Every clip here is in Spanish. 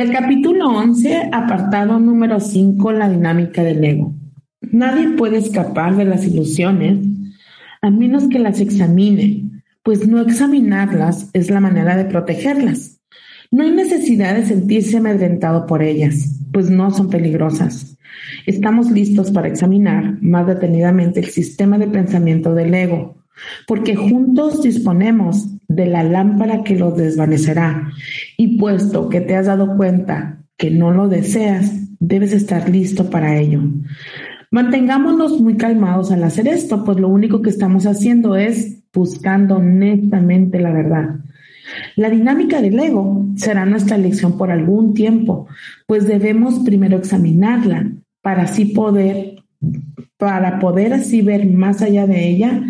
Del capítulo 11, apartado número 5, la dinámica del ego. Nadie puede escapar de las ilusiones a menos que las examine, pues no examinarlas es la manera de protegerlas. No hay necesidad de sentirse amedrentado por ellas, pues no son peligrosas. Estamos listos para examinar más detenidamente el sistema de pensamiento del ego, porque juntos disponemos de la lámpara que lo desvanecerá. Y puesto que te has dado cuenta que no lo deseas, debes estar listo para ello. Mantengámonos muy calmados al hacer esto, pues lo único que estamos haciendo es buscando honestamente la verdad. La dinámica del ego será nuestra lección por algún tiempo, pues debemos primero examinarla para así poder para poder así ver más allá de ella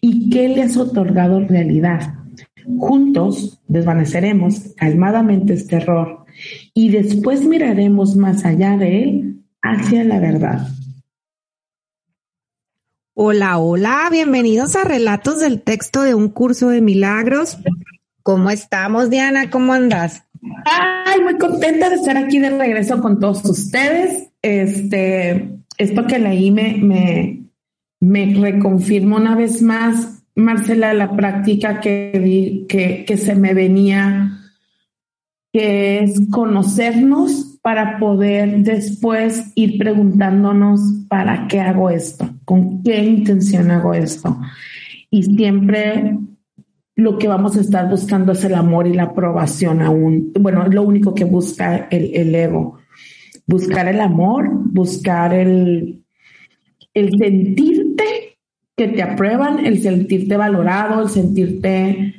y qué le has otorgado realidad. Juntos desvaneceremos calmadamente este error y después miraremos más allá de él hacia la verdad. Hola, hola, bienvenidos a Relatos del Texto de un curso de milagros. ¿Cómo estamos, Diana? ¿Cómo andas? Ay, muy contenta de estar aquí de regreso con todos ustedes. Este, esto que leí me, me, me reconfirmó una vez más, Marcela, la práctica que, que, que se me venía, que es conocernos para poder después ir preguntándonos para qué hago esto, con qué intención hago esto. Y siempre lo que vamos a estar buscando es el amor y la aprobación aún. Bueno, es lo único que busca el, el ego buscar el amor, buscar el, el sentirte que te aprueban, el sentirte valorado, el sentirte,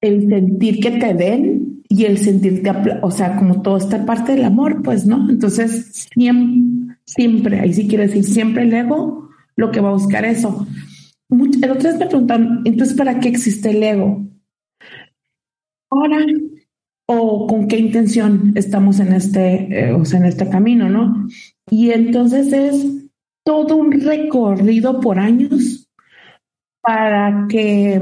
el sentir que te den y el sentirte, o sea, como toda esta parte del amor, pues, ¿no? Entonces, siempre, siempre, ahí sí quiere decir, siempre el ego lo que va a buscar eso. El otro vez me preguntan, entonces, ¿para qué existe el ego? Ahora, o con qué intención estamos en este, eh, o sea, en este camino, ¿no? Y entonces es todo un recorrido por años para que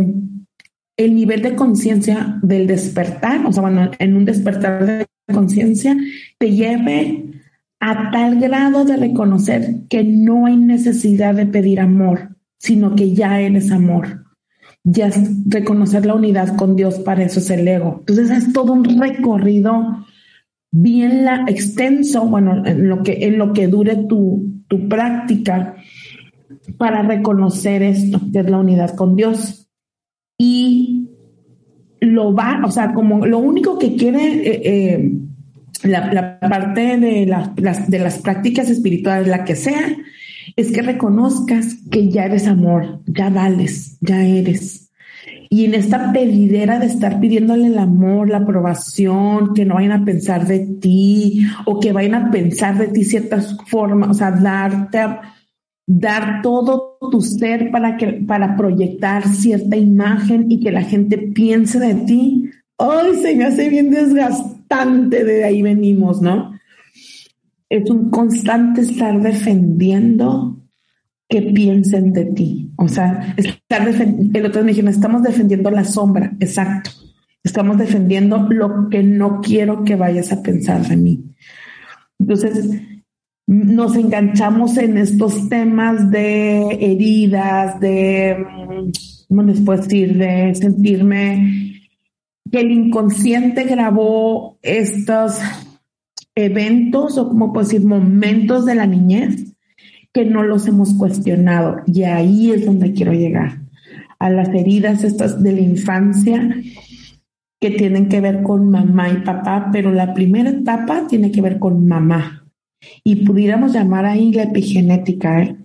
el nivel de conciencia del despertar, o sea, bueno, en un despertar de conciencia, te lleve a tal grado de reconocer que no hay necesidad de pedir amor, sino que ya eres amor ya reconocer la unidad con Dios, para eso es el ego. Entonces es todo un recorrido bien la, extenso, bueno, en lo que, en lo que dure tu, tu práctica para reconocer esto, que es la unidad con Dios. Y lo va, o sea, como lo único que quiere eh, eh, la, la, parte de, las, de las prácticas espirituales, la que sea, es que reconozcas que ya eres amor, ya vales, ya eres. Y en esta pedidera de estar pidiéndole el amor, la aprobación, que no vayan a pensar de ti o que vayan a pensar de ti ciertas formas, o sea, darte, dar todo tu ser para que, para proyectar cierta imagen y que la gente piense de ti. Ay, se me hace bien desgastante, de ahí venimos, ¿no? es un constante estar defendiendo que piensen de ti. O sea, estar el otro me dijeron, estamos defendiendo la sombra, exacto. Estamos defendiendo lo que no quiero que vayas a pensar de mí. Entonces, nos enganchamos en estos temas de heridas, de, ¿cómo les puedo decir? De sentirme que el inconsciente grabó estos eventos o como puedo decir, momentos de la niñez que no los hemos cuestionado. Y ahí es donde quiero llegar, a las heridas estas de la infancia que tienen que ver con mamá y papá, pero la primera etapa tiene que ver con mamá. y pudiéramos llamar ahí la epigenética, ¿eh?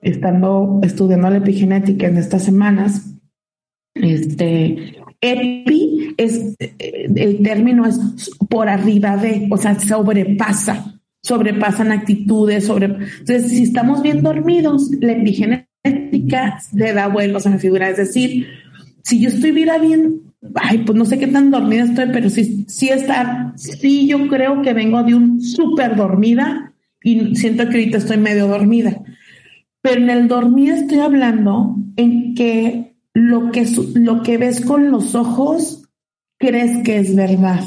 estando estudiando la epigenética en estas semanas, este, epi es, eh, el término es por arriba de, o sea, sobrepasa, sobrepasan actitudes, sobre, entonces si estamos bien dormidos, la epigenética le da vuelos a la figura, es decir, si yo estuviera bien, ay, pues no sé qué tan dormida estoy, pero sí, sí estar, sí yo creo que vengo de un súper dormida y siento que ahorita estoy medio dormida. Pero en el dormir estoy hablando en que lo que, lo que ves con los ojos crees que es verdad.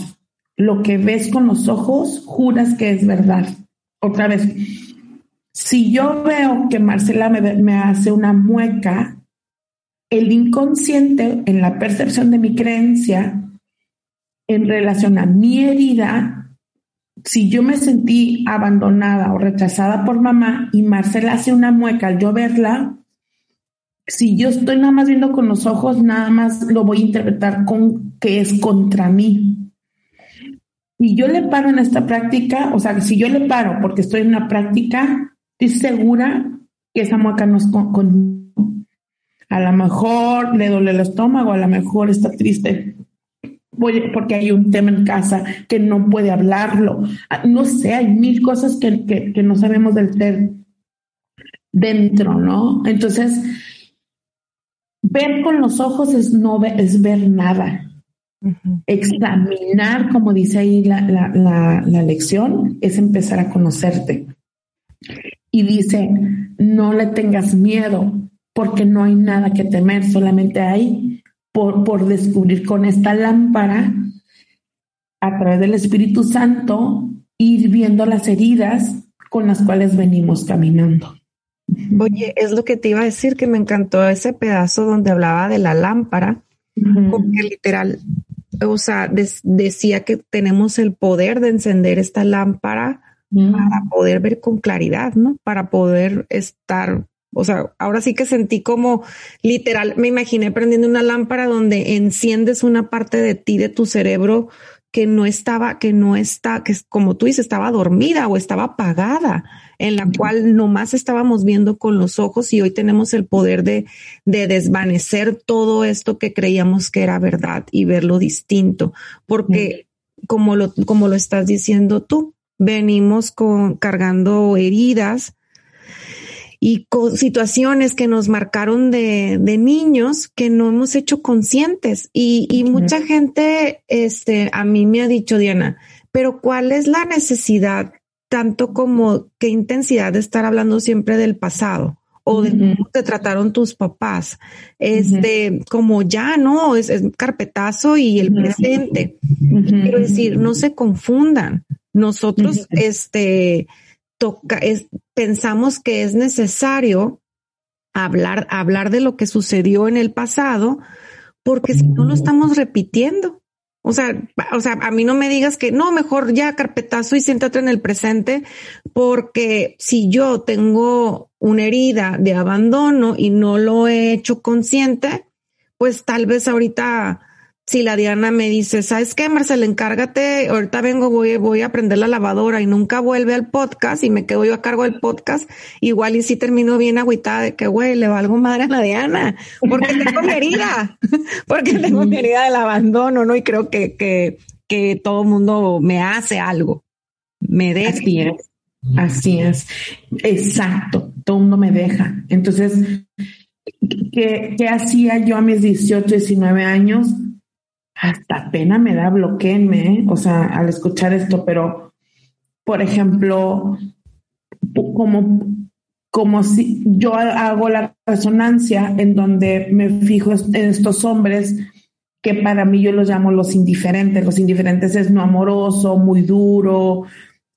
Lo que ves con los ojos juras que es verdad. Otra vez, si yo veo que Marcela me, me hace una mueca, el inconsciente en la percepción de mi creencia en relación a mi herida, si yo me sentí abandonada o rechazada por mamá y Marcela hace una mueca al yo verla, si yo estoy nada más viendo con los ojos, nada más lo voy a interpretar con que es contra mí. Y yo le paro en esta práctica, o sea, si yo le paro porque estoy en una práctica, estoy segura que esa mueca no es con, a lo mejor le duele el estómago, a lo mejor está triste porque hay un tema en casa que no puede hablarlo. Ah, no sé, hay mil cosas que, que, no sabemos del ser dentro, ¿no? Entonces, ver con los ojos es no es ver nada. Examinar, como dice ahí la, la, la, la lección, es empezar a conocerte. Y dice, no le tengas miedo, porque no hay nada que temer, solamente hay por, por descubrir con esta lámpara, a través del Espíritu Santo, ir viendo las heridas con las cuales venimos caminando. Oye, es lo que te iba a decir, que me encantó ese pedazo donde hablaba de la lámpara, porque literal, o sea, decía que tenemos el poder de encender esta lámpara para poder ver con claridad, ¿no? Para poder estar o sea, ahora sí que sentí como literal, me imaginé prendiendo una lámpara donde enciendes una parte de ti, de tu cerebro que no estaba, que no está, que como tú dices, estaba dormida o estaba apagada, en la cual nomás estábamos viendo con los ojos y hoy tenemos el poder de, de desvanecer todo esto que creíamos que era verdad y verlo distinto, porque como lo, como lo estás diciendo tú, venimos con, cargando heridas, y con situaciones que nos marcaron de, de, niños que no hemos hecho conscientes. Y, y mucha gente, este, a mí me ha dicho, Diana, pero ¿cuál es la necesidad, tanto como qué intensidad de estar hablando siempre del pasado? o de cómo te trataron tus papás. Este, como ya, ¿no? Es, es, carpetazo y el presente. Quiero decir, no se confundan. Nosotros, este, toca, es, pensamos que es necesario hablar, hablar de lo que sucedió en el pasado, porque si no lo estamos repitiendo. O sea, o sea, a mí no me digas que no, mejor ya carpetazo y siéntate en el presente, porque si yo tengo una herida de abandono y no lo he hecho consciente, pues tal vez ahorita si la Diana me dice, ¿sabes qué, Marcela? Encárgate, ahorita vengo, voy, voy a prender la lavadora y nunca vuelve al podcast y me quedo yo a cargo del podcast, igual y si termino bien agüitada de que, güey, le valgo madre a la Diana, porque tengo mi herida, porque tengo mi herida del abandono, ¿no? Y creo que, que, que todo mundo me hace algo, me deja. Así es, así es, exacto, todo mundo me deja. Entonces, ¿qué, qué hacía yo a mis 18, 19 años? Hasta pena me da, bloqueenme, ¿eh? o sea, al escuchar esto, pero, por ejemplo, como, como si yo hago la resonancia en donde me fijo en estos hombres que para mí yo los llamo los indiferentes. Los indiferentes es no amoroso, muy duro,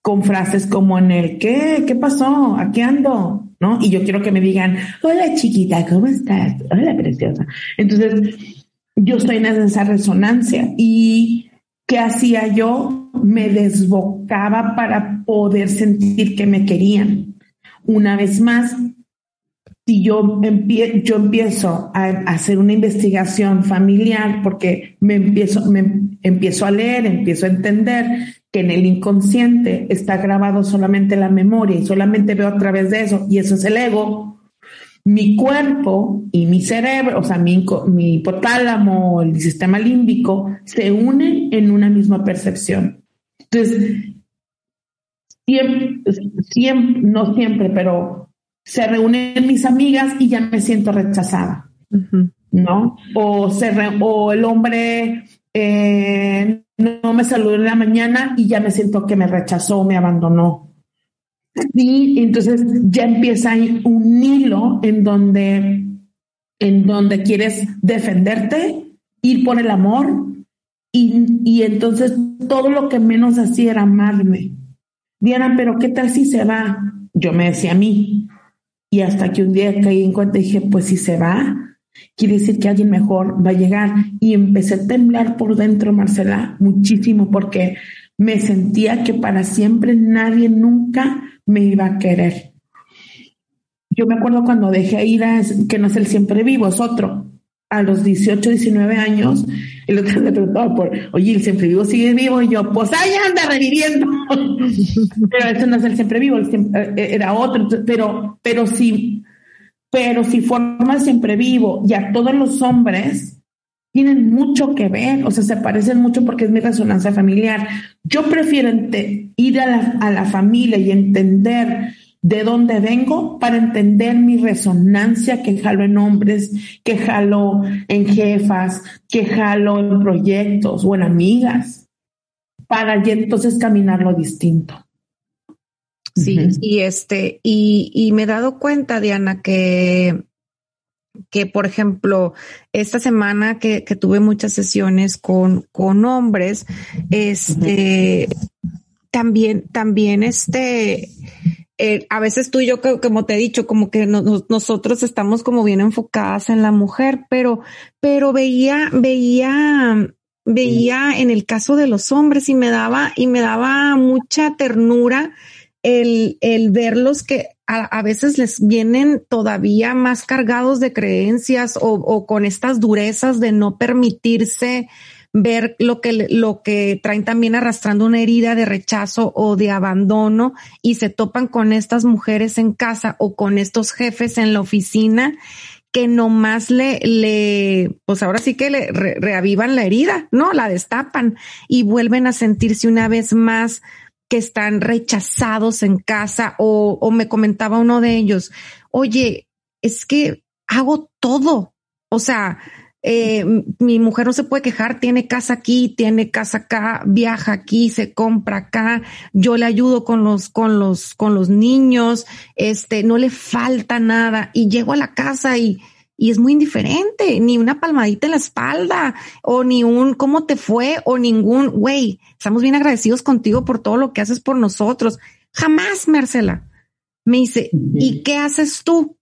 con frases como en el ¿qué? ¿Qué pasó? ¿Aquí ando? ¿No? Y yo quiero que me digan, hola chiquita, ¿cómo estás? Hola preciosa. Entonces, yo estoy en esa resonancia y ¿qué hacía yo? Me desbocaba para poder sentir que me querían. Una vez más, si yo, yo empiezo a, hacer una investigación familiar porque me empiezo, me empiezo a leer, empiezo a entender que en el inconsciente está grabado solamente la memoria y solamente veo a través de eso, y eso es el ego, mi cuerpo y mi cerebro, o sea, mi, mi hipotálamo, el sistema límbico, se unen en una misma percepción. Entonces, siempre, siempre, no siempre, pero se reúnen mis amigas y ya me siento rechazada, ¿no? O, se o el hombre eh, no me saludó en la mañana y ya me siento que me rechazó, me abandonó. Sí, entonces ya empieza un hilo en donde, en donde quieres defenderte, ir por el amor, y, y entonces todo lo que menos hacía era amarme. Diana, pero ¿qué tal si se va? Yo me decía a mí. Y hasta que un día caí en cuenta y dije, pues si se va, quiere decir que alguien mejor va a llegar. Y empecé a temblar por dentro, Marcela, muchísimo, porque me sentía que para siempre nadie nunca me iba a querer. Yo me acuerdo cuando dejé ir a, que no es el siempre vivo, es otro. A los 18, 19 años, el otro me preguntaba por, oye, el siempre vivo sigue vivo, y yo, pues ahí anda reviviendo. pero eso no es el siempre vivo, eh, era otro, pero, pero sí, pero si forma el siempre vivo y a todos los hombres, tienen mucho que ver, o sea, se parecen mucho porque es mi resonancia familiar. Yo prefiero ir a la, a la familia y entender de dónde vengo para entender mi resonancia que jalo en hombres, que jalo en jefas, que jalo en proyectos o en amigas, para entonces caminar lo distinto. Sí, y este, y, y me he dado cuenta, Diana, que que, por ejemplo, esta semana que, tuve muchas sesiones con, con hombres, este, también, también este, eh, a veces tú y yo, como te he dicho, como que nosotros estamos como bien enfocadas en la mujer, pero, pero veía, veía, veía en el caso de los hombres y me daba, y me daba mucha ternura el, el verlos que a, veces les vienen todavía más cargados de creencias o, o, con estas durezas de no permitirse ver lo que, lo que traen también arrastrando una herida de rechazo o de abandono y se topan con estas mujeres en casa o con estos jefes en la oficina que nomás le, le, pues ahora sí que le reavivan la herida, ¿no? La destapan y vuelven a sentirse una vez más que están rechazados en casa o, o me comentaba uno de ellos, oye, es que hago todo. O sea, eh, mi mujer no se puede quejar, tiene casa aquí, tiene casa acá, viaja aquí, se compra acá, yo le ayudo con los, con los, con los niños, este, no le falta nada y llego a la casa y, y es muy indiferente, ni una palmadita en la espalda o ni un cómo te fue o ningún, güey, estamos bien agradecidos contigo por todo lo que haces por nosotros. Jamás, Marcela. Me dice, ¿y qué haces tú?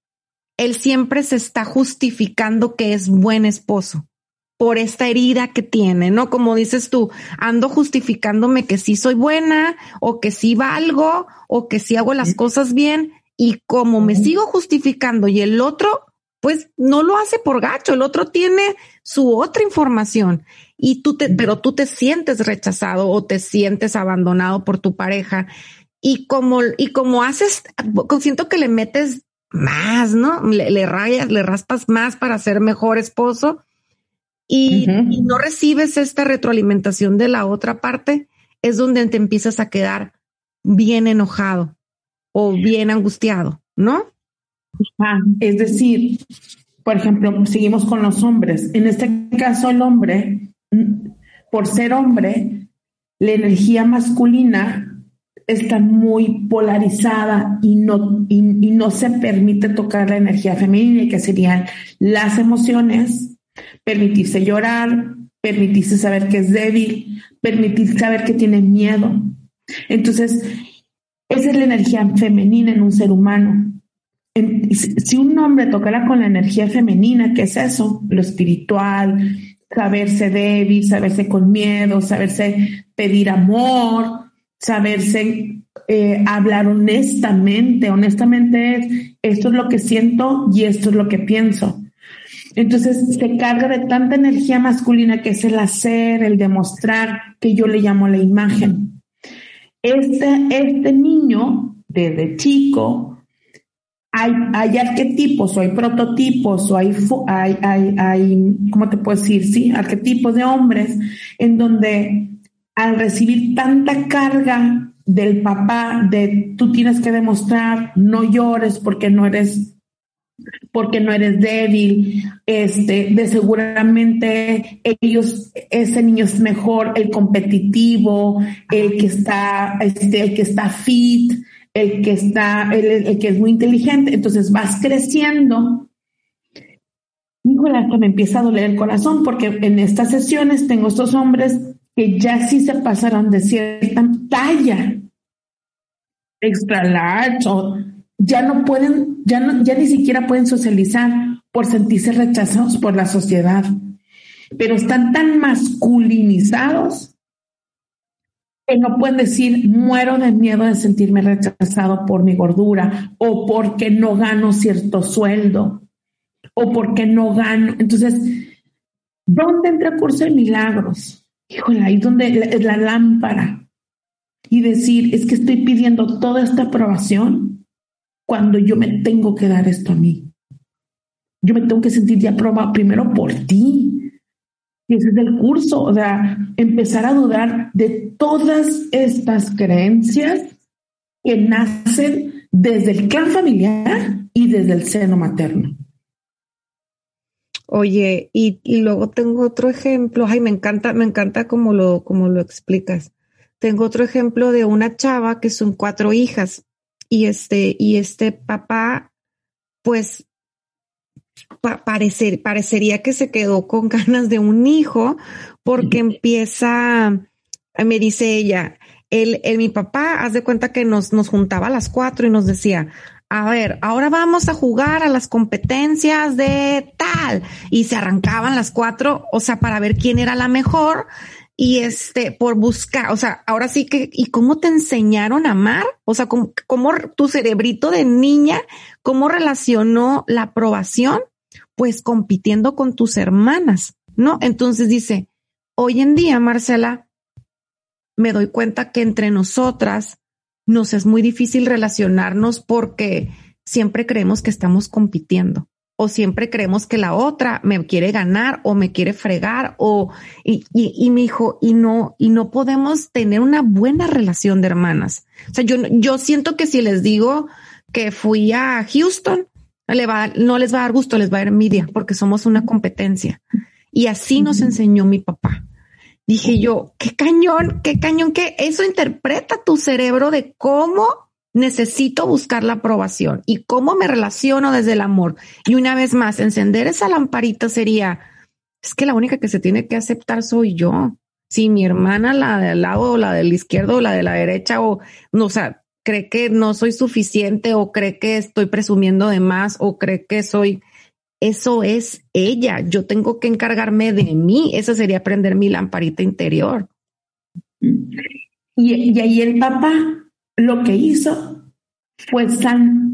Él siempre se está justificando que es buen esposo por esta herida que tiene, ¿no? Como dices tú, ando justificándome que sí soy buena o que sí valgo o que sí hago las cosas bien y como me sigo justificando y el otro pues no lo hace por gacho, el otro tiene su otra información y tú te, pero tú te sientes rechazado o te sientes abandonado por tu pareja y como, y como haces, siento que le metes más, ¿no? Le, rayas, le raspas más para ser mejor esposo y, y no recibes esta retroalimentación de la otra parte, es donde te empiezas a quedar bien enojado o bien angustiado, ¿no? es decir, por ejemplo, seguimos con los hombres. En este caso, el hombre, por ser hombre, la energía masculina está muy polarizada y no, y, no se permite tocar la energía femenina, que serían las emociones, permitirse llorar, permitirse saber que es débil, permitirse saber que tiene miedo. Entonces, esa es la energía femenina en un ser humano si un hombre tocara con la energía femenina, ¿qué es eso? Lo espiritual, saberse débil, saberse con miedo, saberse pedir amor, saberse eh, hablar honestamente. Honestamente es, esto es lo que siento y esto es lo que pienso. Entonces se carga de tanta energía masculina que es el hacer, el demostrar, que yo le llamo la imagen. este, este niño, desde chico, hay, hay arquetipos o hay prototipos o hay, hay, hay, hay, ¿cómo te puedo decir? Sí, arquetipos de hombres en donde al recibir tanta carga del papá de tú tienes que demostrar, no llores porque no eres porque no eres débil, este, de seguramente ellos, ese niño es mejor, el competitivo, el que está, este, el que está fit, el que está, el, que es muy inteligente. Entonces vas creciendo. Híjole, hasta me empieza a doler el corazón porque en estas sesiones tengo estos hombres que ya sí se pasaron de cierta talla, extra large, o ya no pueden, ya, no, ya ni siquiera pueden socializar por sentirse rechazados por la sociedad, pero están tan masculinizados que no pueden decir muero de miedo de sentirme rechazado por mi gordura o porque no gano cierto sueldo o porque no gano. Entonces, ¿dónde entra el curso de milagros? Híjole, ahí donde es la lámpara. Y decir, es que estoy pidiendo toda esta aprobación cuando yo me tengo que dar esto a mí. Yo me tengo que sentir ya aprobado primero por ti. Y ese es el curso, o sea, empezar a dudar de todas estas creencias que nacen desde el clan familiar y desde el seno materno. Oye, y, y, luego tengo otro ejemplo, ay, me encanta, me encanta como lo, como lo explicas. Tengo otro ejemplo de una chava que son cuatro hijas y este, y este papá, pues parecer, parecería que se quedó con ganas de un hijo porque empieza, me dice ella, el, el, mi papá, haz de cuenta que nos, nos juntaba a las cuatro y nos decía, a ver, ahora vamos a jugar a las competencias de tal. Y se arrancaban las cuatro, o sea, para ver quién era la mejor y este, por buscar, o sea, ahora sí que, ¿y cómo te enseñaron a amar? O sea, ¿cómo, cómo tu cerebrito de niña, cómo relacionó la aprobación? Pues compitiendo con tus hermanas, ¿no? Entonces dice, hoy en día, Marcela, me doy cuenta que entre nosotras nos es muy difícil relacionarnos porque siempre creemos que estamos compitiendo o siempre creemos que la otra me quiere ganar o me quiere fregar o y, y, y mi hijo y no y no podemos tener una buena relación de hermanas. O sea, yo, yo siento que si les digo que fui a Houston, le va, no les va a dar gusto, les va a dar envidia porque somos una competencia. Y así nos enseñó mi papá. Dije yo, qué cañón, qué cañón, que eso interpreta tu cerebro de cómo necesito buscar la aprobación y cómo me relaciono desde el amor. Y una vez más, encender esa lamparita sería, es que la única que se tiene que aceptar soy yo. Si mi hermana, la del lado o la del izquierdo o la de la derecha, o no, o sea, cree que no soy suficiente o cree que estoy presumiendo de más o cree que soy eso es ella. Yo tengo que encargarme de mí. Eso sería prender mi lamparita interior. Y, ahí el papá lo que hizo fue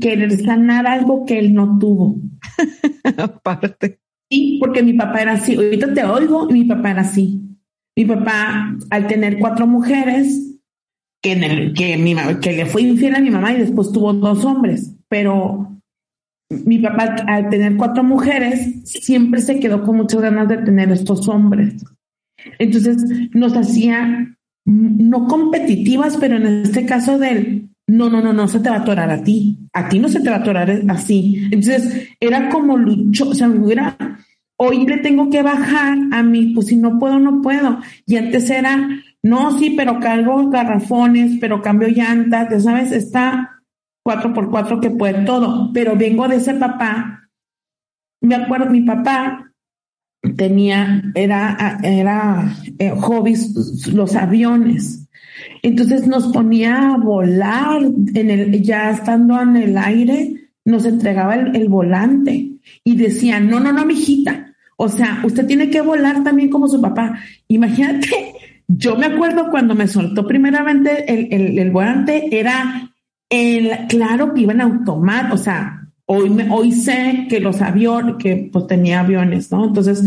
querer sanar algo que él no tuvo. Aparte. Sí, porque mi papá era así. Ahorita te oigo y mi papá era así. Mi papá, al tener cuatro mujeres, que, que, mi, que le fue infiel a mi mamá y después tuvo dos hombres, pero mi papá, al tener cuatro mujeres, siempre se quedó con muchas ganas de tener estos hombres. Entonces nos hacía no competitivas, pero en este caso del no, no, no, no se te va a atorar a ti. A ti no se te va a atorar así. Entonces era como lucho, o sea, hubiera, hoy le tengo que bajar a mí, pues si no puedo, no puedo. Y antes era, no, sí, pero cargo garrafones, pero cambio llantas, ya sabes, está cuatro por cuatro que puede todo, pero vengo de ese papá. Me acuerdo, mi papá tenía, era, era eh, hobbies, los aviones. Entonces nos ponía a volar en el, ya estando en el aire, nos entregaba el, volante y decía, no, no, no, mijita. O sea, usted tiene que volar también como su papá. Imagínate, yo me acuerdo cuando me soltó primeramente el, el volante, era el, claro que iban a automático, o sea, hoy, me, hoy sé que los aviones, que pues tenía aviones, ¿no? Entonces,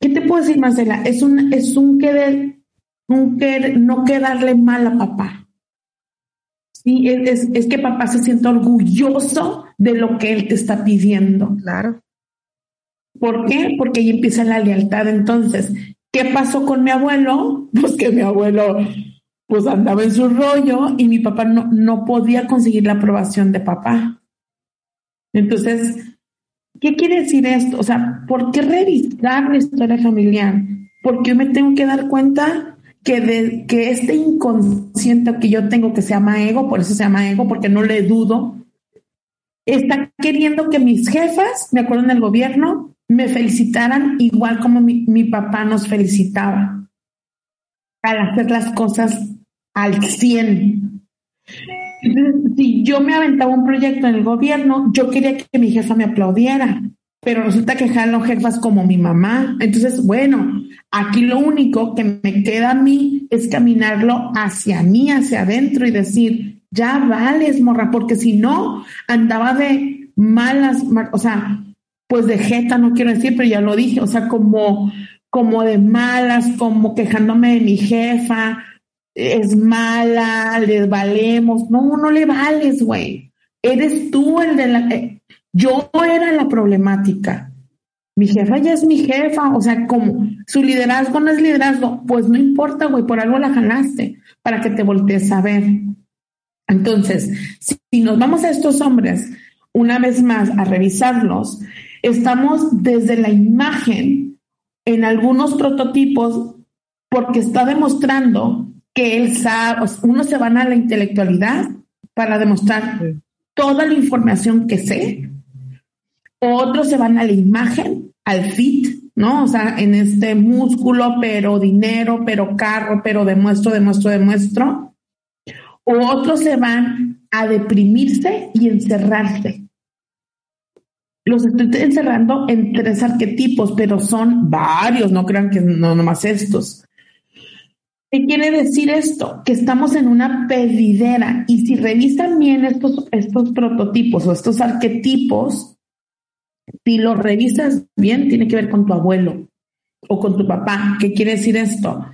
¿qué te puedo decir, Marcela? Es un, es un querer, un querer, no quedarle mal a papá. Sí, es, es que papá se siente orgulloso de lo que él te está pidiendo. Claro. ¿Por qué? Porque ahí empieza la lealtad. Entonces, ¿qué pasó con mi abuelo? Pues que mi abuelo pues andaba en su rollo y mi papá no, no podía conseguir la aprobación de papá. Entonces, ¿qué quiere decir esto? O sea, ¿por qué revisar la historia familiar? Porque yo me tengo que dar cuenta que, de, que este inconsciente que yo tengo que se llama ego, por eso se llama ego, porque no le dudo, está queriendo que mis jefas, me acuerdo en el gobierno, me felicitaran igual como mi, mi papá nos felicitaba al hacer las cosas al 100. Si yo me aventaba un proyecto en el gobierno, yo quería que mi jefa me aplaudiera, pero resulta que jalan jefas como mi mamá. Entonces, bueno, aquí lo único que me queda a mí es caminarlo hacia mí, hacia adentro y decir, ya vales, morra, porque si no, andaba de malas, o sea, pues de jeta, no quiero decir, pero ya lo dije, o sea, como, como de malas, como quejándome de mi jefa, es mala, les valemos. No, no le vales, güey. Eres tú el de la... Eh, yo era la problemática. Mi jefa ya es mi jefa, o sea, como su liderazgo no es liderazgo, pues no importa, güey, por algo la jalaste, para que te voltees a ver. Entonces, si nos vamos a estos hombres, una vez más, a revisarlos, estamos desde la imagen en algunos prototipos porque está demostrando que él sabe, uno se van a la intelectualidad para demostrar toda la información que sé, otros se van a la imagen, al fit, ¿no? O sea, en este músculo, pero dinero, pero carro, pero demuestro, demuestro, demuestro. O otros se van a deprimirse y encerrarse. Los estoy encerrando en tres arquetipos, pero son varios, no crean que no nomás estos. ¿Qué quiere decir esto? Que estamos en una pedidera y si revisan bien estos, estos prototipos o estos arquetipos, si los revisas bien, tiene que ver con tu abuelo o con tu papá. ¿Qué quiere decir esto?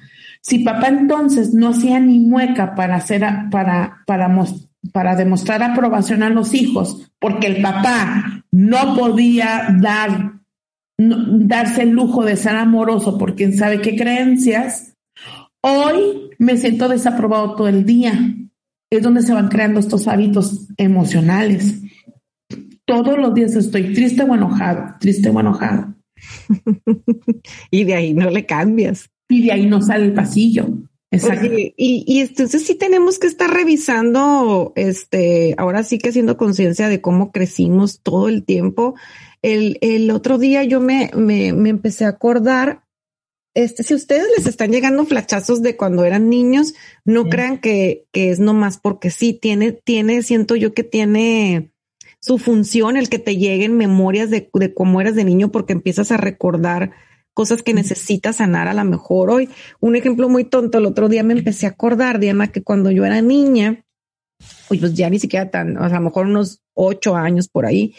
Si papá entonces no hacía ni mueca para hacer, para, para, para demostrar aprobación a los hijos, porque el papá no podía dar, darse el lujo de ser amoroso por quién sabe qué creencias, Hoy me siento desaprobado todo el día. Es donde se van creando estos hábitos emocionales. Todos los días estoy triste o enojado, triste o enojado. y de ahí no le cambias. Y de ahí no sale el pasillo. Exacto. y, y, entonces sí tenemos que estar revisando, este, ahora sí que haciendo conciencia de cómo crecimos todo el tiempo. El, el otro día yo me, me, me empecé a acordar este, si ustedes les están llegando flachazos de cuando eran niños, no crean que, que es nomás porque sí, tiene, tiene, siento yo que tiene su función el que te lleguen memorias de, de cómo eras de niño porque empiezas a recordar cosas que necesitas sanar a lo mejor. Hoy. Un ejemplo muy tonto, el otro día me empecé a acordar, Diana, que cuando yo era niña, pues ya ni siquiera tan, a lo mejor unos ocho años por ahí,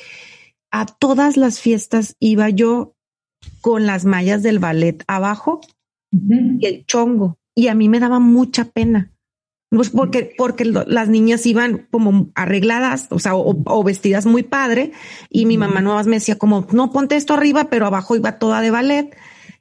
a todas las fiestas iba yo con las mallas del ballet abajo y el chongo. Y a mí me daba mucha pena. Pues porque, porque las niñas iban como arregladas, o sea, o, vestidas muy padre, y mi mamá no más me decía como, no, ponte esto arriba, pero abajo iba toda de ballet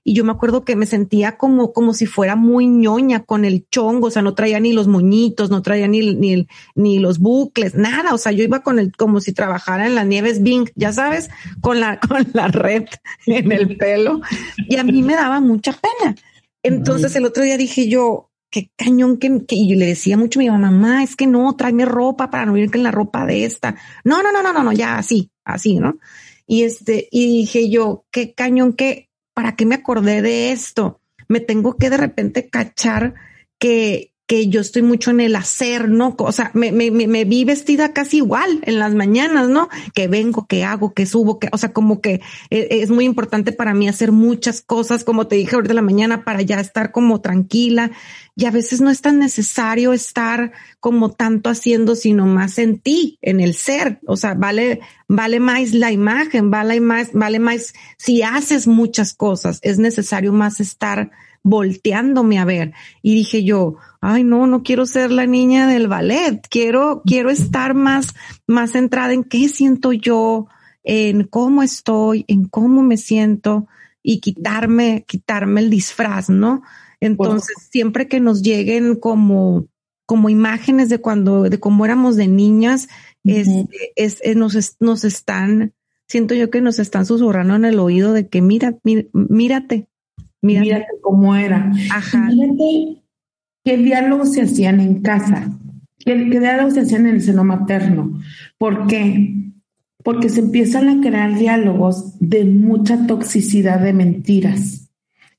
y yo me acuerdo que me sentía como, como si fuera muy ñoña con el chongo, o sea, no traía ni los moñitos, no traía ni, ni, ni los bucles, nada, o sea, yo iba con el, como si trabajara en las nieves Bing, ya sabes, con la, con la red en el pelo, y a mí me daba mucha pena. Entonces el otro día dije yo, qué cañón que, y yo le decía mucho a mi mamá, es que no, tráeme ropa para no ir con la ropa de esta. No, no, no, no, no, no, ya así, así, ¿no? Y este, y dije yo, qué cañón que ¿para qué me acordé de esto? Me tengo que de repente cachar que, que yo estoy mucho en el hacer, ¿no? O sea, me, me, me, vi vestida casi igual en las mañanas, ¿no? Que vengo, que hago, que subo, que, o sea, como que e, es, muy importante para mí hacer muchas cosas, como te dije ahorita en la mañana, para ya estar como tranquila. Y a veces no es tan necesario estar como tanto haciendo, sino más en ti, en el ser. O sea, vale, vale más la imagen, vale más, vale más si haces muchas cosas. Es necesario más estar volteándome a ver. Y dije yo, ay, no, no quiero ser la niña del ballet. Quiero, quiero estar más, más centrada en qué siento yo, en cómo estoy, en cómo me siento y quitarme, quitarme el disfraz, ¿no? Entonces, siempre que nos lleguen como, como imágenes de cuando, de cómo éramos de niñas, es, es, nos, nos están, siento yo que nos están susurrando en el oído de que mira, mírate, mírate, cómo era. Ajá. qué diálogos se hacían en casa, qué, qué diálogos se hacían en el seno materno. ¿Por qué? porque se empiezan a crear diálogos de mucha toxicidad de mentiras.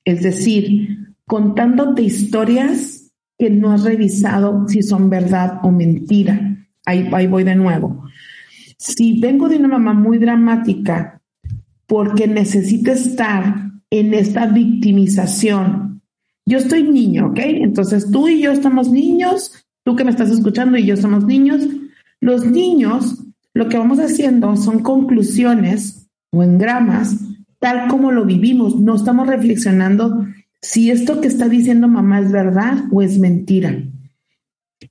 Es decir, contándote historias que no has revisado si son verdad o mentira. Ahí, ahí voy de nuevo. Si vengo de una mamá muy dramática porque necesito estar en esta victimización, yo estoy niño, ¿ok? Entonces tú y yo estamos niños, tú que me estás escuchando y yo somos niños. Los niños lo que vamos haciendo son conclusiones o engramas tal como lo vivimos. No estamos reflexionando si esto que está diciendo mamá es verdad o es mentira.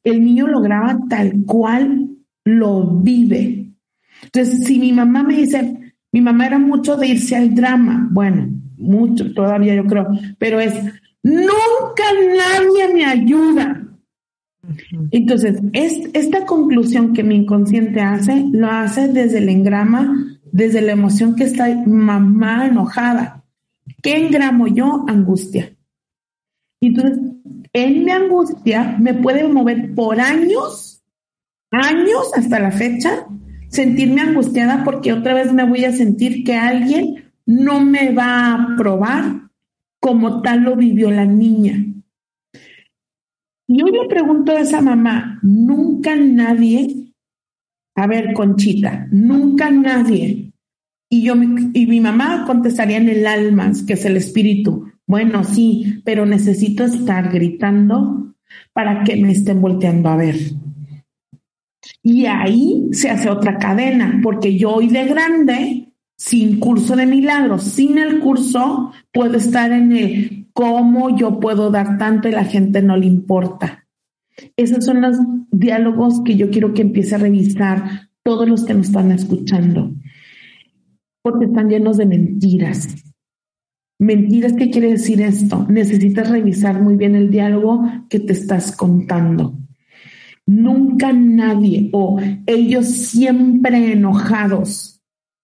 El niño lo graba tal cual lo vive. Entonces, si mi mamá me dice, mi mamá era mucho de irse al drama, bueno, mucho todavía yo creo, pero es, nunca nadie me ayuda. Entonces, esta conclusión que mi inconsciente hace, lo hace desde el engrama, desde la emoción que está mamá enojada. ¿Qué engramo yo? Angustia. Entonces, en mi angustia me puede mover por años, años hasta la fecha, sentirme angustiada porque otra vez me voy a sentir que alguien no me va a probar como tal lo vivió la niña. Yo le pregunto a esa mamá, nunca nadie, a ver, Conchita, nunca nadie. Y yo y mi mamá contestaría en el alma, que es el espíritu. Bueno, sí, pero necesito estar gritando para que me estén volteando a ver. Y ahí se hace otra cadena, porque yo hoy de grande, sin curso de milagros, sin el curso, puedo estar en el cómo yo puedo dar tanto y la gente no le importa. Esos son los diálogos que yo quiero que empiece a revisar todos los que nos están escuchando, porque están llenos de mentiras. Mentiras, ¿qué quiere decir esto? Necesitas revisar muy bien el diálogo que te estás contando. Nunca nadie o ellos siempre enojados.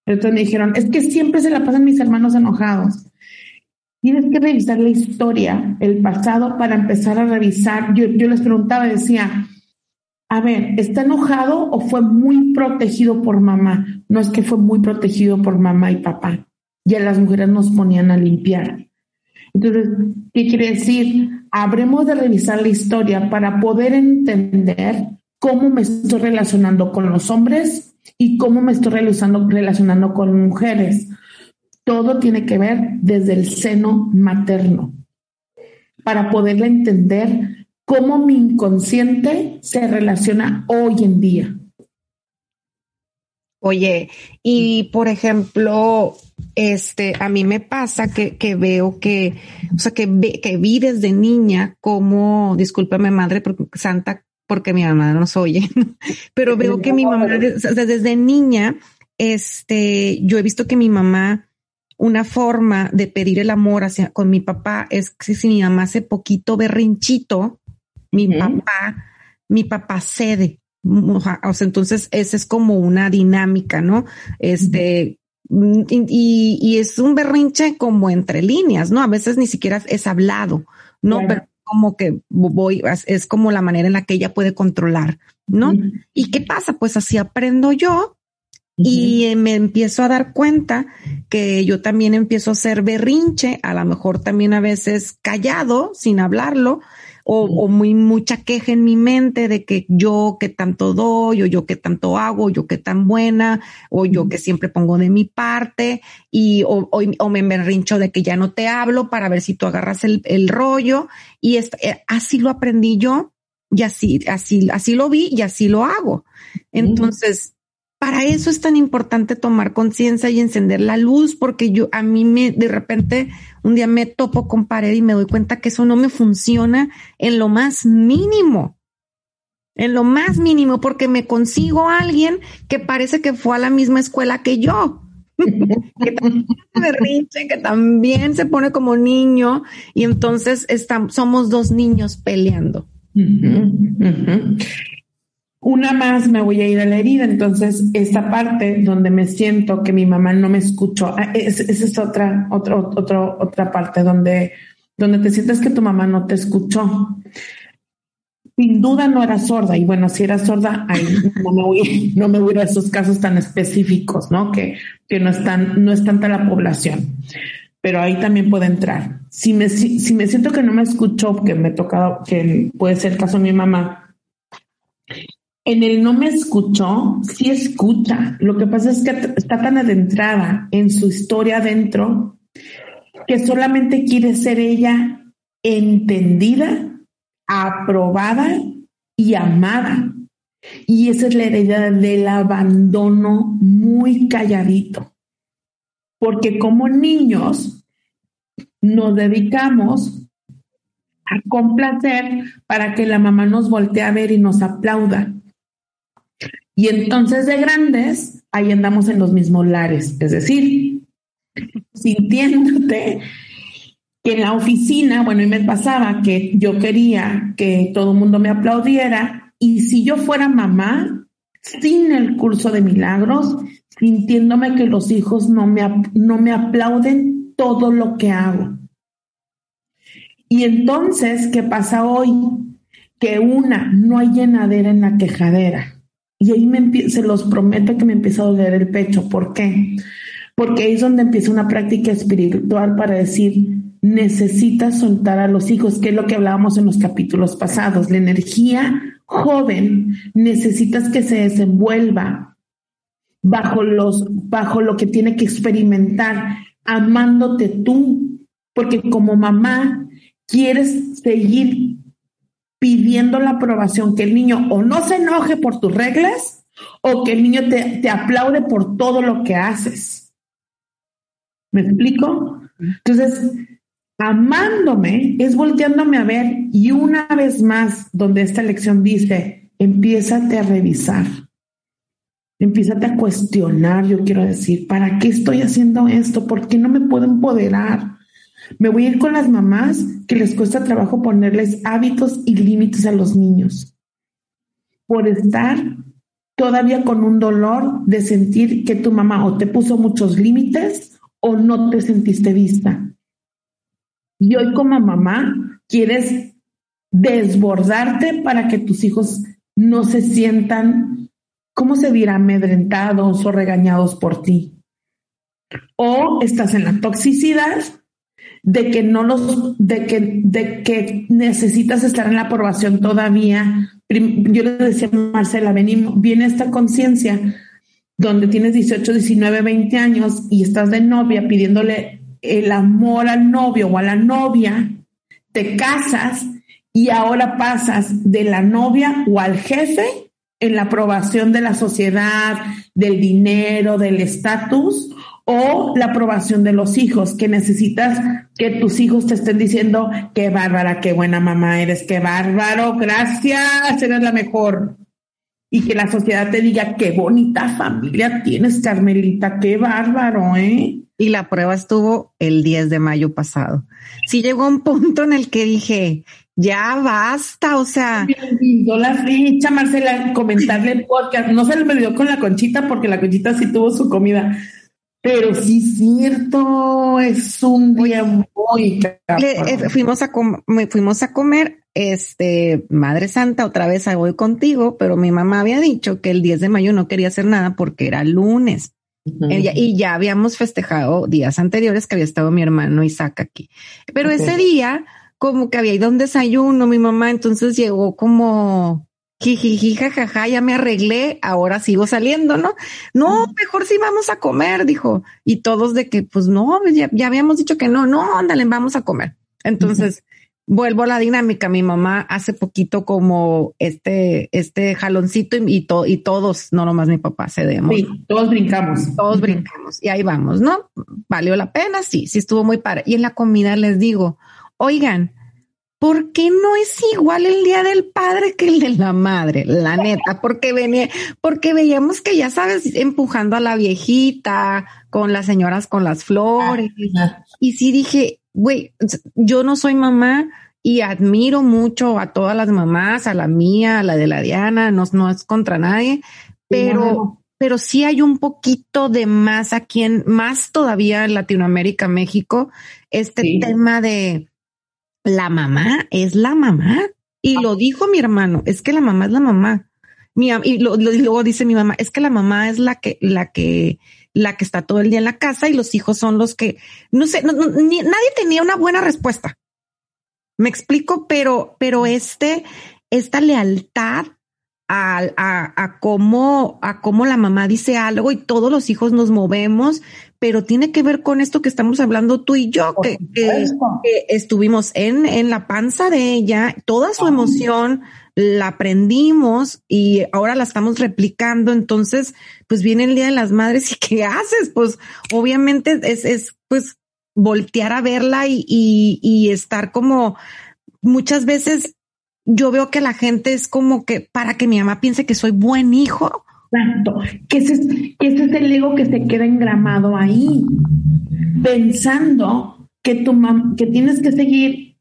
Entonces me dijeron, es que siempre se la pasan mis hermanos enojados. Tienes que revisar la historia, el pasado, para empezar a revisar. Yo, les preguntaba, decía, a ver, ¿está enojado o fue muy protegido por mamá? No es que fue muy protegido por mamá y papá. Ya las mujeres nos ponían a limpiar. Entonces, ¿qué quiere decir? Habremos de revisar la historia para poder entender cómo me estoy relacionando con los hombres y cómo me estoy relacionando, relacionando con mujeres todo tiene que ver desde el seno materno para poderle entender cómo mi inconsciente se relaciona hoy en día. Oye, y por ejemplo, este, a mí me pasa que, que veo que, o sea, que, que vi desde niña como, discúlpame madre, porque, santa, porque mi mamá nos oye, pero veo que mi mamá, desde niña, este, yo he visto que mi mamá una forma de pedir el amor hacia con mi papá es que si mi mamá hace poquito berrinchito, mi papá, mi papá cede. O sea, entonces esa es como una dinámica, ¿no? Este, y, y, es un berrinche como entre líneas, ¿no? A veces ni siquiera es hablado, ¿no? Pero como que voy, es como la manera en la que ella puede controlar, ¿no? ¿Y qué pasa? Pues así aprendo yo y me empiezo a dar cuenta que yo también empiezo a ser berrinche, a lo mejor también a veces callado, sin hablarlo, o, muy mucha queja en mi mente de que yo que tanto doy, o yo que tanto hago, o yo que tan buena, o yo que siempre pongo de mi parte, y o, o, me berrincho de que ya no te hablo para ver si tú agarras el, el rollo, y es, eh, así lo aprendí yo, y así, así, así lo vi y así lo hago. Entonces, para eso es tan importante tomar conciencia y encender la luz, porque yo a mí me de repente un día me topo con pared y me doy cuenta que eso no me funciona en lo más mínimo. En lo más mínimo, porque me consigo a alguien que parece que fue a la misma escuela que yo. que también se que también se pone como niño y entonces estamos, somos dos niños peleando. Una más me voy a ir a la herida, entonces esta parte donde me siento que mi mamá no me escuchó, ah, esa es, otra, otra, otra, otra parte donde, donde te sientes que tu mamá no te escuchó sin duda no era sorda y bueno, si era sorda, no me voy, no me voy a esos casos tan específicos, ¿no? Que, que no están, no es tanta la población, pero ahí también puede entrar. Si me, si, me siento que no me escuchó, que me tocado, que puede ser el caso de mi mamá, en el no me escuchó, sí escucha. Lo que pasa es que está tan adentrada en su historia adentro que solamente quiere ser ella entendida aprobada y amada. Y esa es la heredad del abandono muy calladito. Porque como niños nos dedicamos a complacer para que la mamá nos voltee a ver y nos aplauda. Y entonces de grandes, ahí andamos en los mismos lares, es decir, sintiéndote que en la oficina, bueno, y me pasaba que yo quería que todo el mundo me aplaudiera y si yo fuera mamá, sin el curso de milagros, sintiéndome que los hijos no me, no me aplauden todo lo que hago. Y entonces, ¿qué pasa hoy? Que una, no hay llenadera en la quejadera. Y ahí se los prometo que me empieza a doler el pecho. ¿Por qué? Porque ahí es donde empieza una práctica espiritual para decir, necesitas soltar a los hijos, que es lo que hablábamos en los capítulos pasados. La energía joven necesitas que se desenvuelva bajo los bajo lo que tiene que experimentar, amándote tú, porque como mamá quieres seguir pidiendo la aprobación, que el niño o no se enoje por tus reglas o que el niño te, te aplaude por todo lo que haces. ¿Me explico? Entonces, amándome es volteándome a ver y una vez más, donde esta lección dice, empiézate a revisar, empiézate a cuestionar, yo quiero decir, ¿para qué estoy haciendo esto? ¿Por qué no me puedo empoderar? Me voy a ir con las mamás que les cuesta trabajo ponerles hábitos y límites a los niños por estar todavía con un dolor de sentir que tu mamá o te puso muchos límites o no te sentiste vista. Y hoy como mamá quieres desbordarte para que tus hijos no se sientan, ¿cómo se dirá? Amedrentados o regañados por ti. O estás en la toxicidad de que no los, de que, de que necesitas estar en la aprobación todavía. Yo le decía a Marcela, venimos, viene esta conciencia donde tienes 18, 19, 20 años y estás de novia pidiéndole el amor al novio o a la novia, te casas y ahora pasas de la novia o al jefe en la aprobación de la sociedad, del dinero, del estatus o la aprobación de los hijos, que necesitas que tus hijos te estén diciendo, qué bárbara, qué buena mamá eres, qué bárbaro, gracias, eres la mejor. Y que la sociedad te diga, qué bonita familia tienes, Carmelita, qué bárbaro, ¿eh? y la prueba estuvo el 10 de mayo pasado. Sí llegó un punto en el que dije, ya basta, o sea. Yo la fecha, Marcela, comentarle el podcast. No se le olvidó con la conchita porque la conchita sí tuvo su comida. Pero sí. es cierto, es un día muy eh, fuimos a fuimos a comer, este, Madre Santa, otra vez voy contigo, pero mi mamá había dicho que el 10 de mayo no quería hacer nada porque era lunes. Y ya habíamos festejado días anteriores que había estado mi hermano Isaac aquí. Pero ese día, como que había ido a un desayuno, mi mamá, entonces llegó como jiji, jajaja, ya me arreglé, ahora sigo saliendo, ¿no? No, mejor sí vamos a comer, dijo. Y todos de que, pues no, ya, habíamos dicho que no, no, ándale, vamos a comer. Entonces, vuelvo a la dinámica. Mi mamá hace poquito como este, este jaloncito y, y todos, no nomás mi papá, cedemos. Sí, todos brincamos. Todos brincamos y ahí vamos, ¿no? ¿Valió la pena? Sí, sí estuvo muy padre. Y en la comida les digo, oigan, ¿por qué no es igual el día del padre que el de la madre? La neta, porque venía, porque veíamos que ya sabes, empujando a la viejita, con las señoras con las flores. Y sí dije, güey, yo no soy mamá y admiro mucho a todas las mamás, a la mía, a la de la Diana, no, no es contra nadie, pero, pero sí hay un poquito de más aquí en, más todavía en Latinoamérica, México, este tema de la mamá es la mamá. Y lo dijo mi hermano, es que la mamá es la mamá. Mi, y, luego dice mi mamá, es que la mamá es la que, la que, la que está todo el día en la casa y los hijos son los que, no sé, nadie tenía una buena respuesta. Me explico, pero, pero este, esta lealtad a, a, a, cómo, a cómo la mamá dice algo y todos los hijos nos movemos, pero tiene que ver con esto que estamos hablando tú y yo, que, que, estuvimos en, en la panza de ella, toda su emoción la aprendimos y ahora la estamos replicando. Entonces, pues viene el Día de las Madres y ¿qué haces? Pues obviamente es, es pues voltear a verla y, y, y estar como muchas veces yo veo que la gente es como que para que mi mamá piense que soy buen hijo. Exacto, que ese, es, ese es el ego que se queda engramado ahí, pensando que tu que tienes que seguir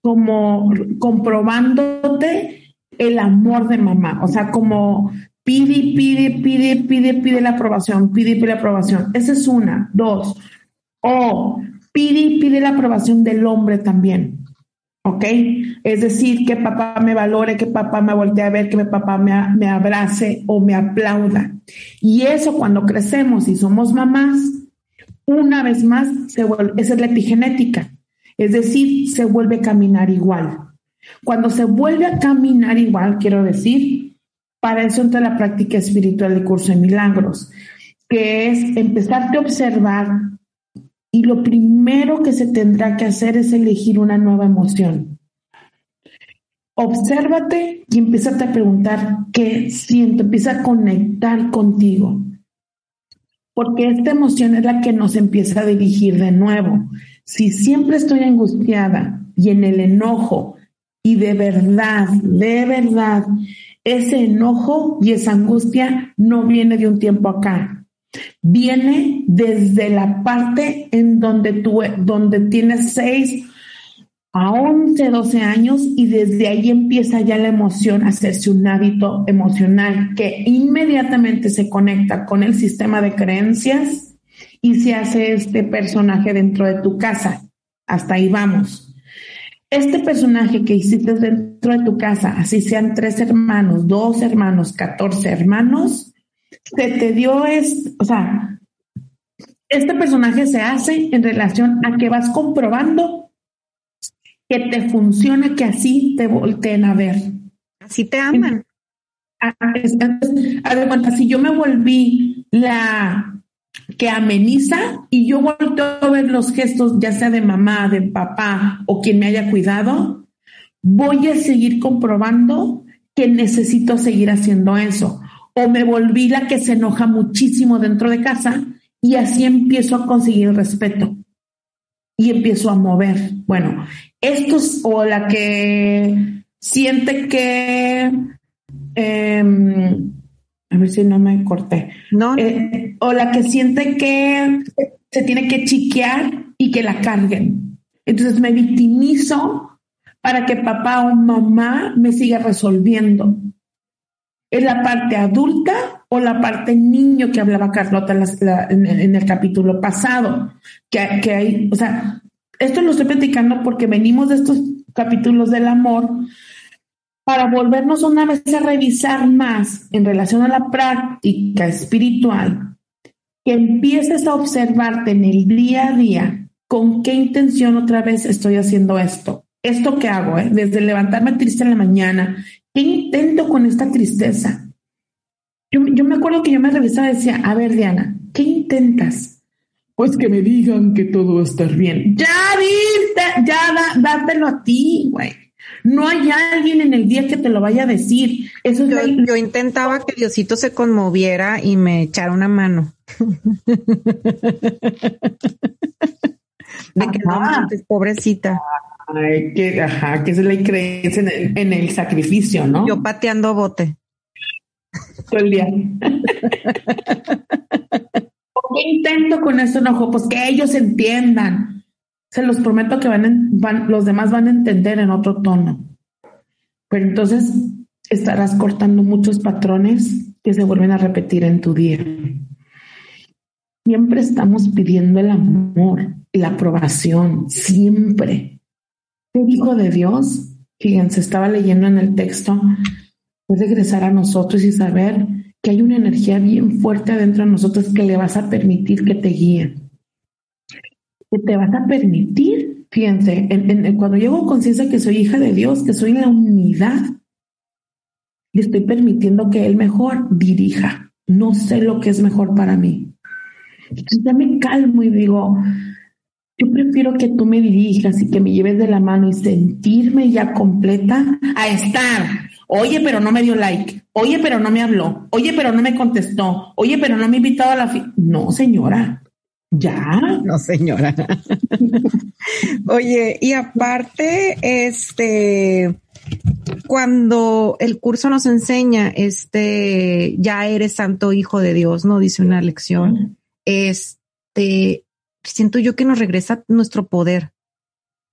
como comprobándote el amor de mamá, o sea, como pide, pide, pide, pide, pide la aprobación, pide, pide la aprobación. Esa es una. Dos, o pide, pide la aprobación del hombre también. ¿Ok? Es decir, que papá me valore, que papá me voltee a ver, que mi papá me, me abrace o me aplauda. Y eso cuando crecemos y somos mamás, una vez más, se vuelve, esa es la epigenética. Es decir, se vuelve a caminar igual. Cuando se vuelve a caminar igual, quiero decir, para eso entra la práctica espiritual del curso de milagros, que es empezarte a observar y lo primero que se tendrá que hacer es elegir una nueva emoción. Obsérvate y empieza a preguntar qué siento, empieza a conectar contigo. Porque esta emoción es la que nos empieza a dirigir de nuevo. Si siempre estoy angustiada y en el enojo y de verdad, de verdad, ese enojo y esa angustia no viene de un tiempo acá. Viene desde la parte en donde tú, donde tienes seis a 11, 12 años y desde ahí empieza ya la emoción a hacerse un hábito emocional que inmediatamente se conecta con el sistema de creencias y se hace este personaje dentro de tu casa. Hasta ahí vamos. Este personaje que hiciste dentro de tu casa, así sean tres hermanos, dos hermanos, catorce hermanos, se te dio es, o sea, este personaje se hace en relación a que vas comprobando que te funciona, que así te volteen a ver. Así te aman. A, cuenta, si yo me volví la que ameniza y yo vuelto a ver los gestos, ya sea de mamá, de papá o quien me haya cuidado, voy a seguir comprobando que necesito seguir haciendo eso. O me volví la que se enoja muchísimo dentro de casa y así empiezo a conseguir respeto y empiezo a mover. Bueno, esto es o la que siente que em, a ver si no me corté. No. Eh, o la que siente que se tiene que chiquear y que la carguen. Entonces me victimizo para que papá o mamá me siga resolviendo. ¿Es la parte adulta o la parte niño que hablaba Carlota en, el capítulo pasado? Que, que hay, o sea, esto lo estoy platicando porque venimos de estos capítulos del amor para volvernos una vez a revisar más en relación a la práctica espiritual, que empieces a observarte en el día a día con qué intención otra vez estoy haciendo esto. Esto que hago, eh? desde levantarme triste en la mañana, ¿qué intento con esta tristeza? Yo, yo me acuerdo que yo me revisaba y decía, a ver, Diana, ¿qué intentas? Pues que me digan que todo va a estar bien. Ya viste, ya dátelo a ti, güey. No hay alguien en el día que te lo vaya a decir. Eso yo, yo intentaba que Diosito se conmoviera y me echara una mano. de que no pobrecita. Ay, que, ajá, que se le creencia en el, sacrificio, ¿no? Yo pateando bote. Todo el día. ¿Qué intento con eso enojo? Pues que ellos entiendan. Se los prometo que van, van, los demás van a entender en otro tono. Pero entonces estarás cortando muchos patrones que se vuelven a repetir en tu día. Siempre estamos pidiendo el amor, la aprobación, siempre. El Hijo de Dios, fíjense, estaba leyendo en el texto, puede regresar a nosotros y saber que hay una energía bien fuerte adentro de nosotros que le vas a permitir que te guíe. Que te vas a permitir, fíjense, cuando llego conciencia que soy hija de Dios, que soy la unidad, le estoy permitiendo que Él mejor dirija. No sé lo que es mejor para mí. Entonces ya me calmo y digo, yo prefiero que tú me dirijas y que me lleves de la mano y sentirme ya completa a estar. Oye, pero no me dio like. Oye, pero no me habló. Oye, pero no me contestó. Oye, pero no me ha invitado a la No, señora. Ya. No, señora. Oye, y aparte, este, cuando el curso nos enseña, este, ya eres santo hijo de Dios, ¿no? Dice una lección. Este, siento yo que nos regresa nuestro poder.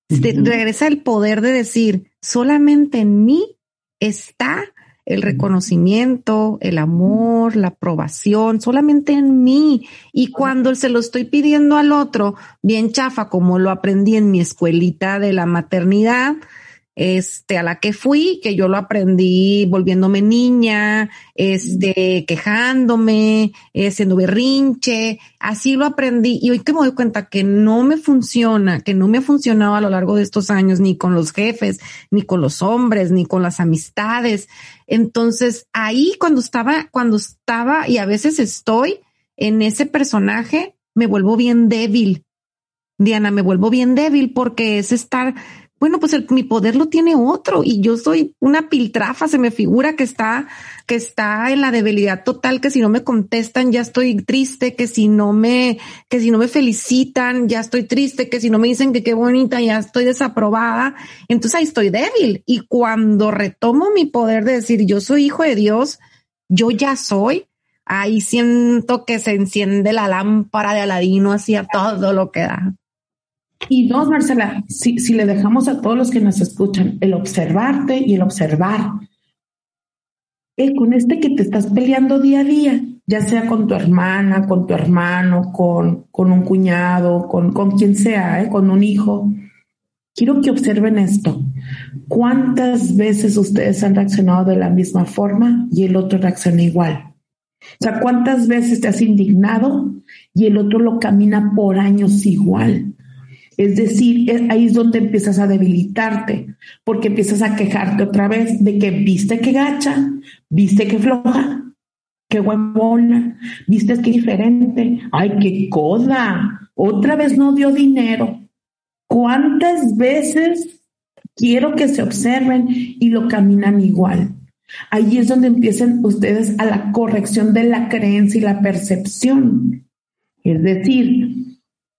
Regresa el poder de decir, solamente en mí está el reconocimiento, el amor, la aprobación, solamente en mí. Y cuando se lo estoy pidiendo al otro, bien chafa, como lo aprendí en mi escuelita de la maternidad, este, a la que fui, que yo lo aprendí volviéndome niña, este, quejándome, siendo berrinche, así lo aprendí. Y hoy que me doy cuenta que no me funciona, que no me ha funcionado a lo largo de estos años, ni con los jefes, ni con los hombres, ni con las amistades. Entonces, ahí cuando estaba, cuando estaba, y a veces estoy en ese personaje, me vuelvo bien débil. Diana, me vuelvo bien débil porque es estar bueno, pues mi poder lo tiene otro y yo soy una piltrafa, se me figura que está, que está en la debilidad total, que si no me contestan ya estoy triste, que si no me, que si no me felicitan ya estoy triste, que si no me dicen que qué bonita ya estoy desaprobada. Entonces ahí estoy débil y cuando retomo mi poder de decir yo soy hijo de Dios, yo ya soy, ahí siento que se enciende la lámpara de Aladino hacia todo lo que da. Y dos, Marcela, si, si le dejamos a todos los que nos escuchan el observarte y el observar, eh, con este que te estás peleando día a día, ya sea con tu hermana, con tu hermano, con, con un cuñado, con, con quien sea, eh, con un hijo, quiero que observen esto. ¿Cuántas veces ustedes han reaccionado de la misma forma y el otro reacciona igual? O sea, ¿cuántas veces te has indignado y el otro lo camina por años igual? Es decir, ahí es donde empiezas a debilitarte, porque empiezas a quejarte otra vez de que viste que gacha, viste que floja, qué huevona, viste que diferente, ay, qué coda, otra vez no dio dinero. ¿Cuántas veces quiero que se observen y lo caminan igual? Ahí es donde empiezan ustedes a la corrección de la creencia y la percepción. Es decir,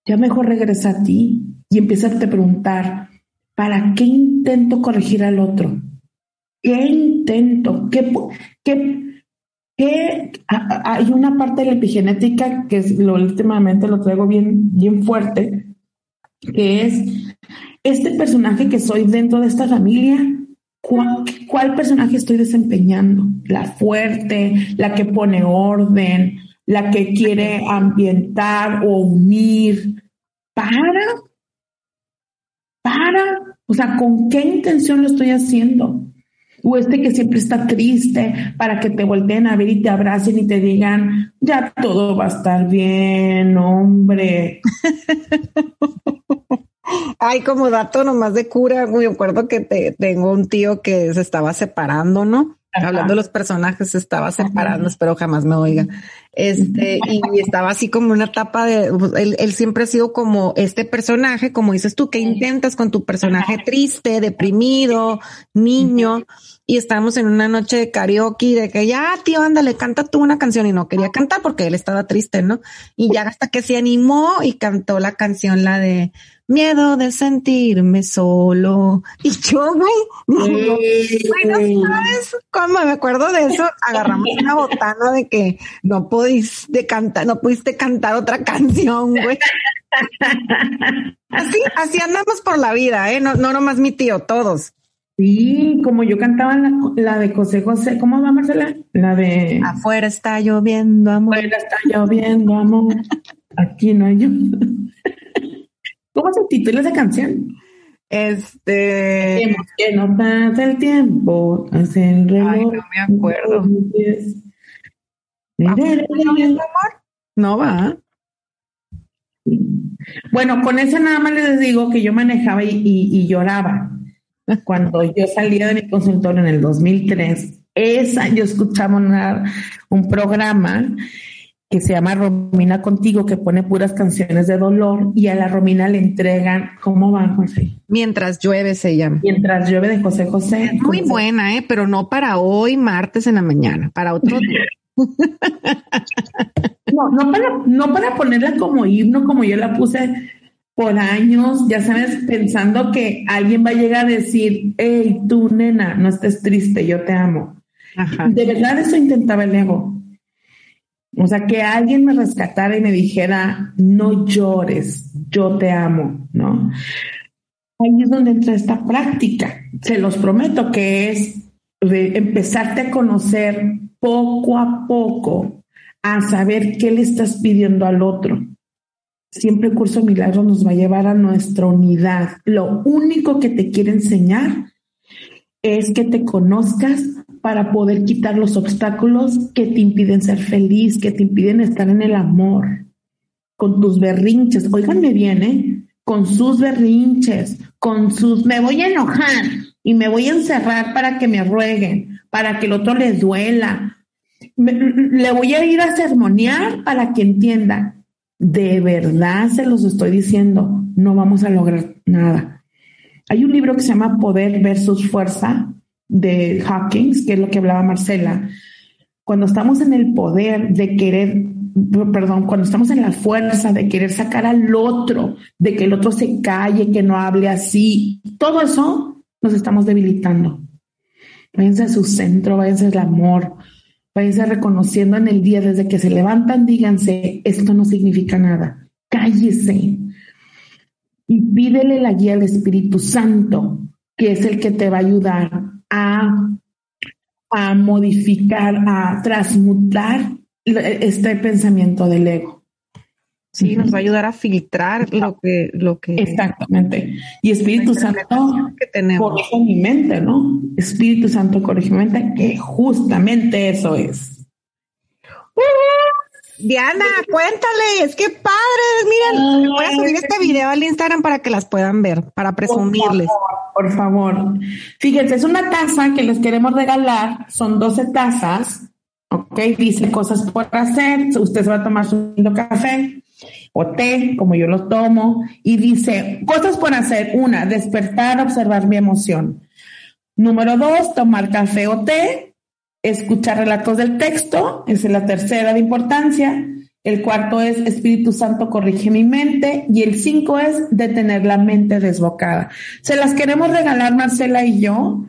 ya mejor regresa a ti y empieza a preguntar, ¿para qué intento corregir al otro? ¿Qué intento? ¿Qué, qué? Hay una parte de la epigenética que es, lo, últimamente lo traigo bien, bien fuerte, que es este personaje que soy dentro de esta familia, ¿cuál, ¿cuál, personaje estoy desempeñando? La fuerte, la que pone orden, la que quiere ambientar o unir, para, para, o sea, ¿con qué intención lo estoy haciendo? O este que siempre está triste para que te volteen a ver y te abracen y te digan, ya todo va a estar bien, hombre. Ay, como dato nomás de cura, me acuerdo que te, tengo un tío que se estaba separando, ¿no? Hablando de los personajes, estaba separando, espero jamás me oiga. Este, y estaba así como una etapa de, pues, él, él, siempre ha sido como este personaje, como dices tú, que intentas con tu personaje triste, deprimido, niño, y estábamos en una noche de karaoke de que ya, tío, ándale, canta tú una canción y no quería cantar porque él estaba triste, ¿no? Y ya hasta que se animó y cantó la canción, la de miedo de sentirme solo. Y yo, güey, no sabes cómo me acuerdo de eso, agarramos una botana de que no pudiste cantar, no pudiste cantar otra canción, güey. Así, así andamos por la vida, ¿eh? No, no nomás mi tío, todos. Sí, como yo cantaba la, la, de José José, ¿cómo va Marcela? La de Afuera está lloviendo, amor. Afuera está lloviendo, amor. Aquí no hay yo. ¿Cómo se titula esa canción? Este. Que no pasa el tiempo, hace el reloj. Ay, no me acuerdo. No va. Bueno, con esa nada más les digo que yo manejaba y, y, y lloraba. Cuando yo salía de mi consultorio en el 2003, esa yo escuchaba una, un programa que se llama Romina Contigo, que pone puras canciones de dolor y a la Romina le entregan, ¿cómo va, José? Mientras llueve se llama. Mientras llueve de José José. muy buena, ¿eh? Pero no para hoy, martes en la mañana, para otro día. no, no para, no para ponerla como himno, como yo la puse por años, ya sabes, pensando que alguien va a llegar a decir, hey, tú, nena, no estés triste, yo te amo. De verdad eso intentaba el ego o sea, que alguien me rescatara y me dijera, no llores, yo te amo, ¿no? Ahí es donde entra esta práctica. Se los prometo que es de empezarte a conocer poco a poco, a saber qué le estás pidiendo al otro. Siempre el curso de milagros nos va a llevar a nuestra unidad. Lo único que te quiere enseñar es que te conozcas para poder quitar los obstáculos que te impiden ser feliz, que te impiden estar en el amor, con tus berrinches. Óiganme bien, ¿eh? Con sus berrinches, con sus me voy a enojar y me voy a encerrar para que me rueguen, para que el otro le duela. le voy a ir a sermonear para que entienda. De verdad se los estoy diciendo, no vamos a lograr nada. Hay un libro que se llama Poder versus Fuerza de Hawkins, que es lo que hablaba Marcela, cuando estamos en el poder de querer, perdón, cuando estamos en la fuerza de querer sacar al otro, de que el otro se calle, que no hable así, todo eso nos estamos debilitando. Váyanse a su centro, váyanse al amor, váyanse reconociendo en el día desde que se levantan, díganse, esto no significa nada, cállese y pídele la guía al Espíritu Santo, que es el que te va a ayudar a, a modificar, a transmutar este pensamiento del ego. Sí, nos va a ayudar a filtrar lo que, lo que. Exactamente. Y Espíritu Santo que corrige mi mente, ¿no? Espíritu Santo corrige mi mente, que justamente eso es. Diana, cuéntale, es que padre, miren, voy a subir este video al Instagram para que las puedan ver, para presumirles. Por favor, Fíjense, es una taza que les queremos regalar, son 12 tazas, ok, dice cosas por hacer, usted se va a tomar su café o té, como yo lo tomo, y dice cosas por hacer, una, despertar, observar mi emoción. Número dos, tomar café o té, escuchar relatos del texto, esa es la tercera de importancia. El cuarto es Espíritu Santo corrige mi mente y el cinco es detener la mente desbocada. Se las queremos regalar Marcela y yo.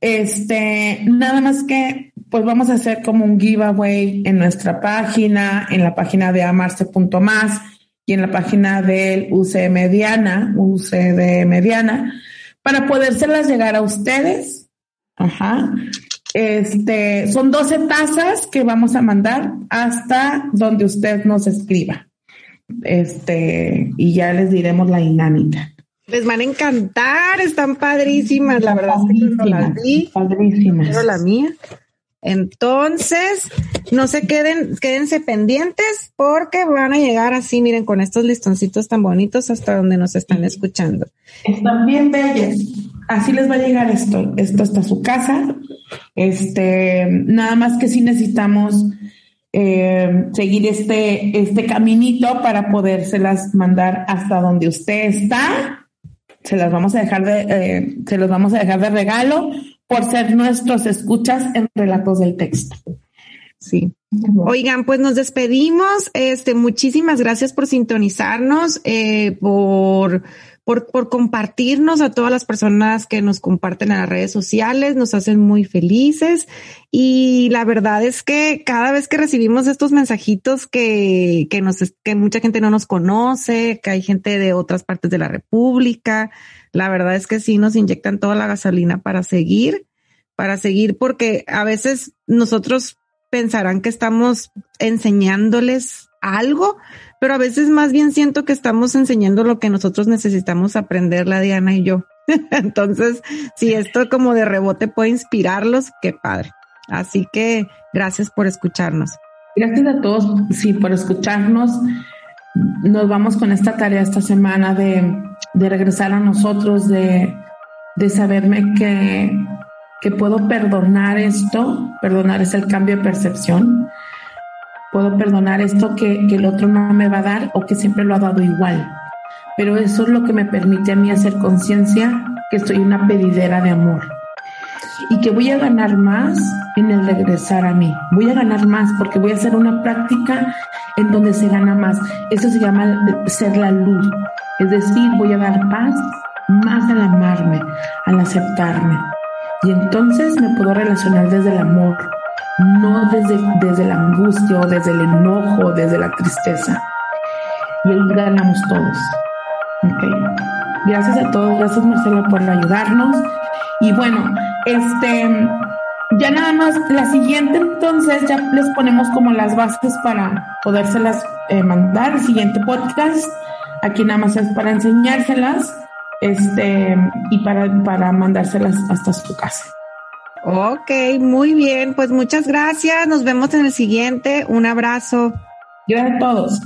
Este, nada más que pues vamos a hacer como un giveaway en nuestra página, en la página de amarse.más y en la página del UC Mediana, UCD Mediana, para podérselas llegar a ustedes. Ajá. Este, son 12 tazas que vamos a mandar hasta donde usted nos escriba. Este, y ya les diremos la dinámica. Les van a encantar, están padrísimas, la verdad es que no las vi. Padrísimas. Pero la mía. Entonces, no se queden, quédense pendientes porque van a llegar así, miren, con estos listoncitos tan bonitos hasta donde nos están escuchando. Están bien bellas. así les va a llegar esto. Esto hasta su casa. Este, nada más que si necesitamos eh, seguir este, este caminito para podérselas mandar hasta donde usted está. Se las vamos a dejar de, eh, se los vamos a dejar de regalo por ser nuestros escuchas en relatos del texto. Sí. Oigan, pues nos despedimos. Este, muchísimas gracias por sintonizarnos, eh, por por, por compartirnos a todas las personas que nos comparten en las redes sociales, nos hacen muy felices y la verdad es que cada vez que recibimos estos mensajitos que, que nos, que mucha gente no nos conoce, que hay gente de otras partes de la República, la verdad es que sí nos inyectan toda la gasolina para seguir, para seguir porque a veces nosotros pensarán que estamos enseñándoles algo, pero a veces más bien siento que estamos enseñando lo que nosotros necesitamos aprender, la Diana y yo. Entonces, si esto como de rebote puede inspirarlos, qué padre. Así que gracias por escucharnos. Gracias a todos, sí, por escucharnos. Nos vamos con esta tarea esta semana de, de regresar a nosotros, de, de saberme que, que puedo perdonar esto. Perdonar es el cambio de percepción puedo perdonar esto que, el otro no me va a dar o que siempre lo ha dado igual. Pero eso es lo que me permite a mí hacer conciencia que estoy una pedidera de amor y que voy a ganar más en el regresar a mí. Voy a ganar más porque voy a hacer una práctica en donde se gana más. Eso se llama ser la luz. Es decir, voy a dar paz más al amarme, al aceptarme. Y entonces me puedo relacionar desde el amor, no desde, desde la angustia o desde el enojo, desde la tristeza. Y ahí ganamos todos. Gracias a todos, gracias Marcela por ayudarnos. Y bueno, este, ya nada más, la siguiente entonces ya les ponemos como las bases para podérselas eh, mandar. El siguiente podcast, aquí nada más es para enseñárselas este, y para, para mandárselas hasta su casa. Ok, muy bien. Pues muchas gracias. Nos vemos en el siguiente. Un abrazo. Gracias a todos.